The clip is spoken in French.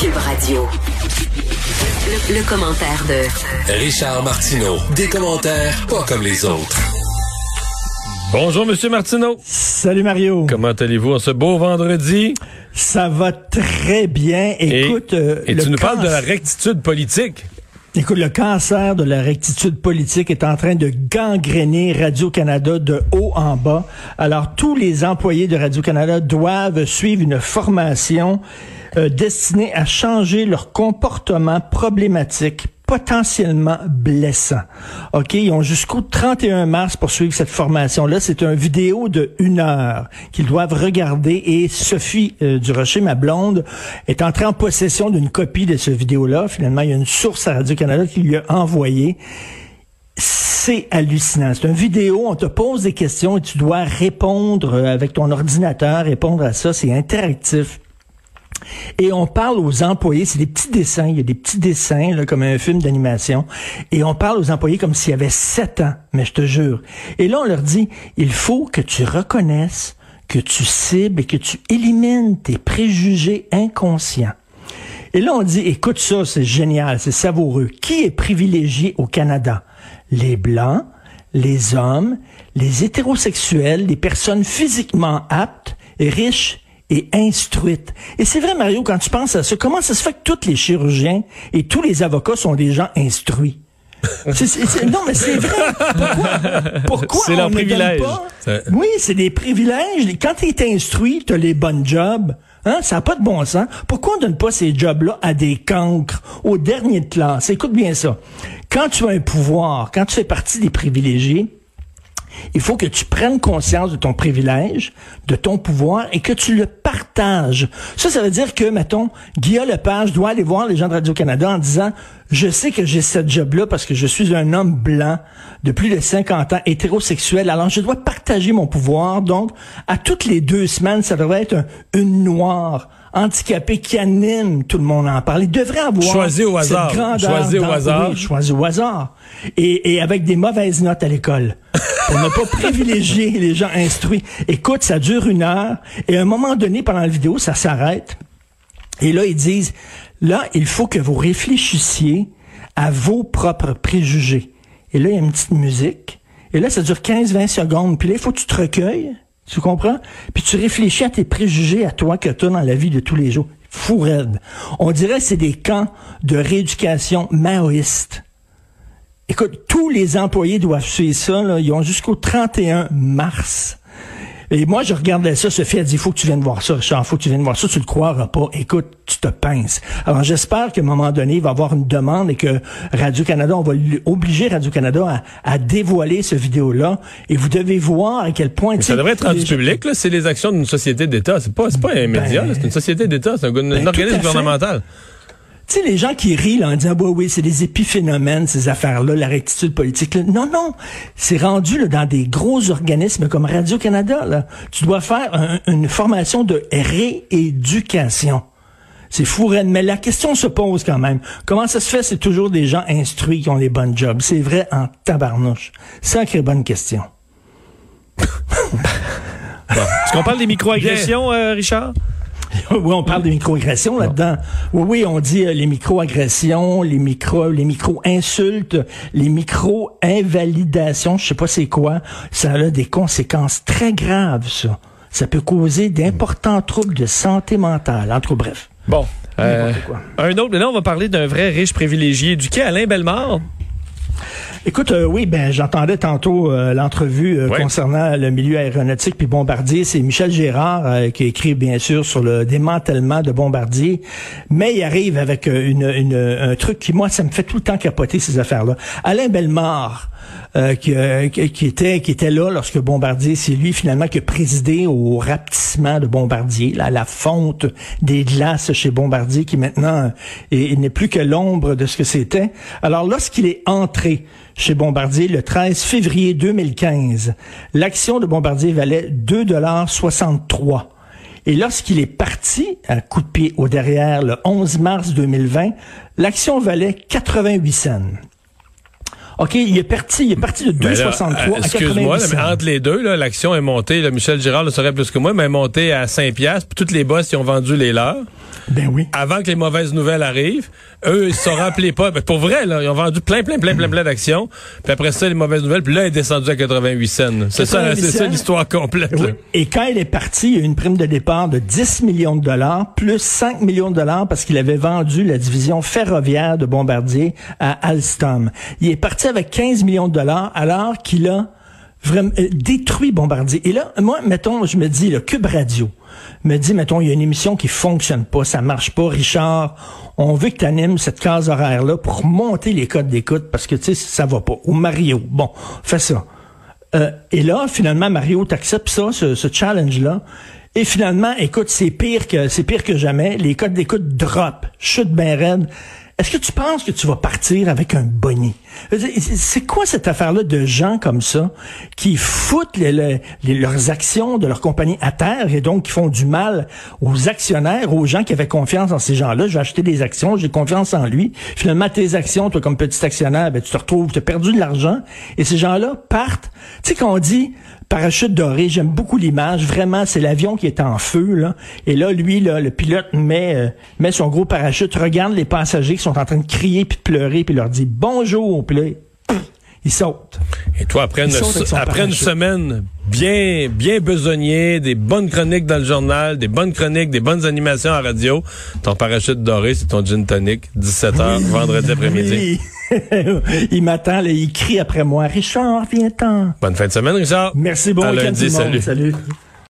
Cube Radio. Le, le commentaire de Richard Martineau. Des commentaires pas comme les autres. Bonjour, Monsieur Martineau. Salut Mario. Comment allez-vous en ce beau vendredi? Ça va très bien. Écoute, et, euh, et le tu nous parles de la cancer- rectitude politique. Écoute, le cancer de la rectitude politique est en train de gangréner Radio-Canada de haut en bas. Alors, tous les employés de Radio-Canada doivent suivre une formation euh, destinée à changer leur comportement problématique potentiellement blessant. OK, ils ont jusqu'au 31 mars pour suivre cette formation-là. C'est une vidéo de une heure qu'ils doivent regarder et Sophie euh, Durocher, ma blonde, est entrée en possession d'une copie de ce vidéo-là. Finalement, il y a une source à Radio-Canada qui lui a envoyé. C'est hallucinant. C'est une vidéo, on te pose des questions et tu dois répondre euh, avec ton ordinateur, répondre à ça. C'est interactif. Et on parle aux employés, c'est des petits dessins, il y a des petits dessins, là, comme un film d'animation, et on parle aux employés comme s'il y avait sept ans, mais je te jure. Et là, on leur dit, il faut que tu reconnaisses, que tu cibles et que tu élimines tes préjugés inconscients. Et là, on dit, écoute ça, c'est génial, c'est savoureux. Qui est privilégié au Canada? Les Blancs, les hommes, les hétérosexuels, les personnes physiquement aptes, riches et instruites. Et c'est vrai, Mario, quand tu penses à ça, comment ça se fait que tous les chirurgiens et tous les avocats sont des gens instruits? C'est- c'est- c'est- non, mais c'est vrai. Pourquoi, pourquoi C'est on leur ne donne privilège. pas- C'est- Oui, c'est des privilèges. Quand tu es instruit, tu as les bonnes jobs. Hein? Ça n'a pas de bon sens. Pourquoi on donne pas ces jobs-là à des cancres, aux derniers de classe? Écoute bien ça. Quand tu as un pouvoir, quand tu fais partie des privilégiés, il faut que tu prennes conscience de ton privilège, de ton pouvoir et que tu le partages. Ça, ça veut dire que, mettons, Guillaume Lepage doit aller voir les gens de Radio-Canada en disant, je sais que j'ai cette job-là parce que je suis un homme blanc de plus de 50 ans, hétérosexuel. Alors, je dois partager mon pouvoir. Donc, à toutes les deux semaines, ça devrait être un- une noire handicapée qui anime tout le monde à en parler. Il devrait avoir Choisi au cette hasard. grandeur Choisi au hasard. oui, choisi au hasard. Et, et avec des mauvaises notes à l'école. Pour ne pas privilégier les gens instruits. Écoute, ça dure une heure. Et à un moment donné, pendant la vidéo, ça s'arrête. Et là, ils disent, là, il faut que vous réfléchissiez à vos propres préjugés. Et là, il y a une petite musique. Et là, ça dure 15-20 secondes. Puis là, il faut que tu te recueilles. Tu comprends? Puis tu réfléchis à tes préjugés à toi que tu as dans la vie de tous les jours. Fou raide. On dirait que c'est des camps de rééducation maoïste. Écoute, tous les employés doivent suivre ça. Là. Ils ont jusqu'au 31 mars. Et moi, je regardais ça. Sophie a dit, il faut que tu viennes voir ça, Richard. faut que tu viennes voir ça. Tu le croiras pas. Écoute, tu te pinces. Alors, j'espère qu'à un moment donné, il va y avoir une demande et que Radio-Canada, on va obliger Radio-Canada à, à dévoiler ce vidéo-là. Et vous devez voir à quel point... Ça devrait être rendu public, là. C'est les actions d'une société d'État. C'est pas, c'est pas un média, là. c'est une société d'État. C'est un, un Ben, organisme fait. Tu sais, les gens qui rient là, en disant, bah oui, c'est des épiphénomènes, ces affaires-là, la rectitude politique. là. Non, non, c'est rendu là, dans des gros organismes comme Radio-Canada. Tu dois faire un- une formation de rééducation. C'est fou, mais la question se pose quand même. Comment ça se fait, c'est toujours des gens instruits qui ont les bonnes jobs? C'est vrai en tabarnouche. Sacrée bonne question. Est-ce qu'on parle des microagressions, euh, Richard? Oui, on parle de microagressions là-dedans. Oui, oui, on dit euh, les microagressions, les micro, les micro-insultes, les micro-invalidations, je sais pas c'est quoi. Ça a des conséquences très graves, ça. Ça peut causer d'importants troubles de santé mentale. En tout cas, bref. Bon. euh, un autre, mais là, on va parler d'un vrai riche privilégié. Du quai Alain Bellemare. Écoute, euh, oui, ben j'entendais tantôt euh, l'entrevue euh, Ouais. concernant le milieu aéronautique puis Bombardier. C'est Michel Gérard euh, qui écrit bien sûr sur le démantèlement de Bombardier, mais il arrive avec une, une- un truc qui moi ça me fait tout le temps capoter ces affaires-là. Alain Bellemare. euh, qui, euh, qui- était qui était là lorsque Bombardier, c'est lui finalement qui a présidé au rapetissement de Bombardier, là, la fonte des glaces chez Bombardier, qui maintenant est- n'est plus que l'ombre de ce que c'était. Alors lorsqu'il est entré chez Bombardier le 13 février 2015, l'action de Bombardier valait 2,63 Et lorsqu'il est parti à coup de pied au derrière le 11 mars 2020, l'action valait 88 cents. OK, il est parti, il est parti de Ben là, 2,63 à euh, Excuse-moi, 88 là, mais entre les deux, l'action est montée. Là, Michel Girard le saurait plus que moi, mais elle est montée à 5 piastres. Puis toutes les boss, ils ont vendu les leurs. Ben oui. Avant que les mauvaises nouvelles arrivent. Eux, ils se sont rappelés pas. Ben, pour vrai, là, ils ont vendu plein, plein, plein, plein, plein d'actions. Puis après ça, les mauvaises nouvelles. Puis là, il est descendu à 88 cents. C'est ça, c'est ça l'histoire complète. Oui. Et quand il est parti, il y a eu une prime de départ de 10 millions de dollars, plus 5 millions de dollars parce qu'il avait vendu la division ferroviaire de Bombardier à Alstom. Il est parti avec 15 millions de dollars alors qu'il a vraiment euh, détruit Bombardier. Et là, moi, mettons, je me dis, le Cube Radio me dit, mettons, il y a une émission qui fonctionne pas, ça marche pas. Richard, on veut que tu animes cette case horaire-là pour monter les codes d'écoute parce que, tu sais, ça va pas. Ou Mario, bon, fais ça. Euh, et là, finalement, Mario t'accepte ça, ce, challenge-là. Et finalement, écoute, c'est pire que c'est pire que jamais. Les codes d'écoute drop, chute bien raide. Est-ce que tu penses que tu vas partir avec un bonnet? C'est quoi cette affaire-là de gens comme ça qui foutent leurs actions de leur compagnie à terre et donc qui font du mal aux actionnaires, aux gens qui avaient confiance en ces gens-là? Je vais acheter des actions, j'ai confiance en lui. Finalement, tes actions, toi comme petit actionnaire, ben, tu te retrouves, tu as perdu de l'argent et ces gens-là partent. Tu sais qu'on dit parachute doré, j'aime beaucoup l'image. Vraiment, c'est l'avion qui est en feu. Là. Et là, lui, là, le pilote met, euh, met son gros parachute, regarde les passagers qui sont en train de crier puis de pleurer, puis leur dit bonjour. Puis là, il saute. Et toi, après, une, après une semaine bien bien besogné, des bonnes chroniques dans le journal, des bonnes chroniques, des bonnes animations à radio, ton parachute doré, c'est ton gin tonic, 17h, vendredi après-midi. il m'attend, il crie après moi. Richard, viens-t'en. Bonne fin de semaine, Richard. Merci beaucoup. lundi, salut. Salut.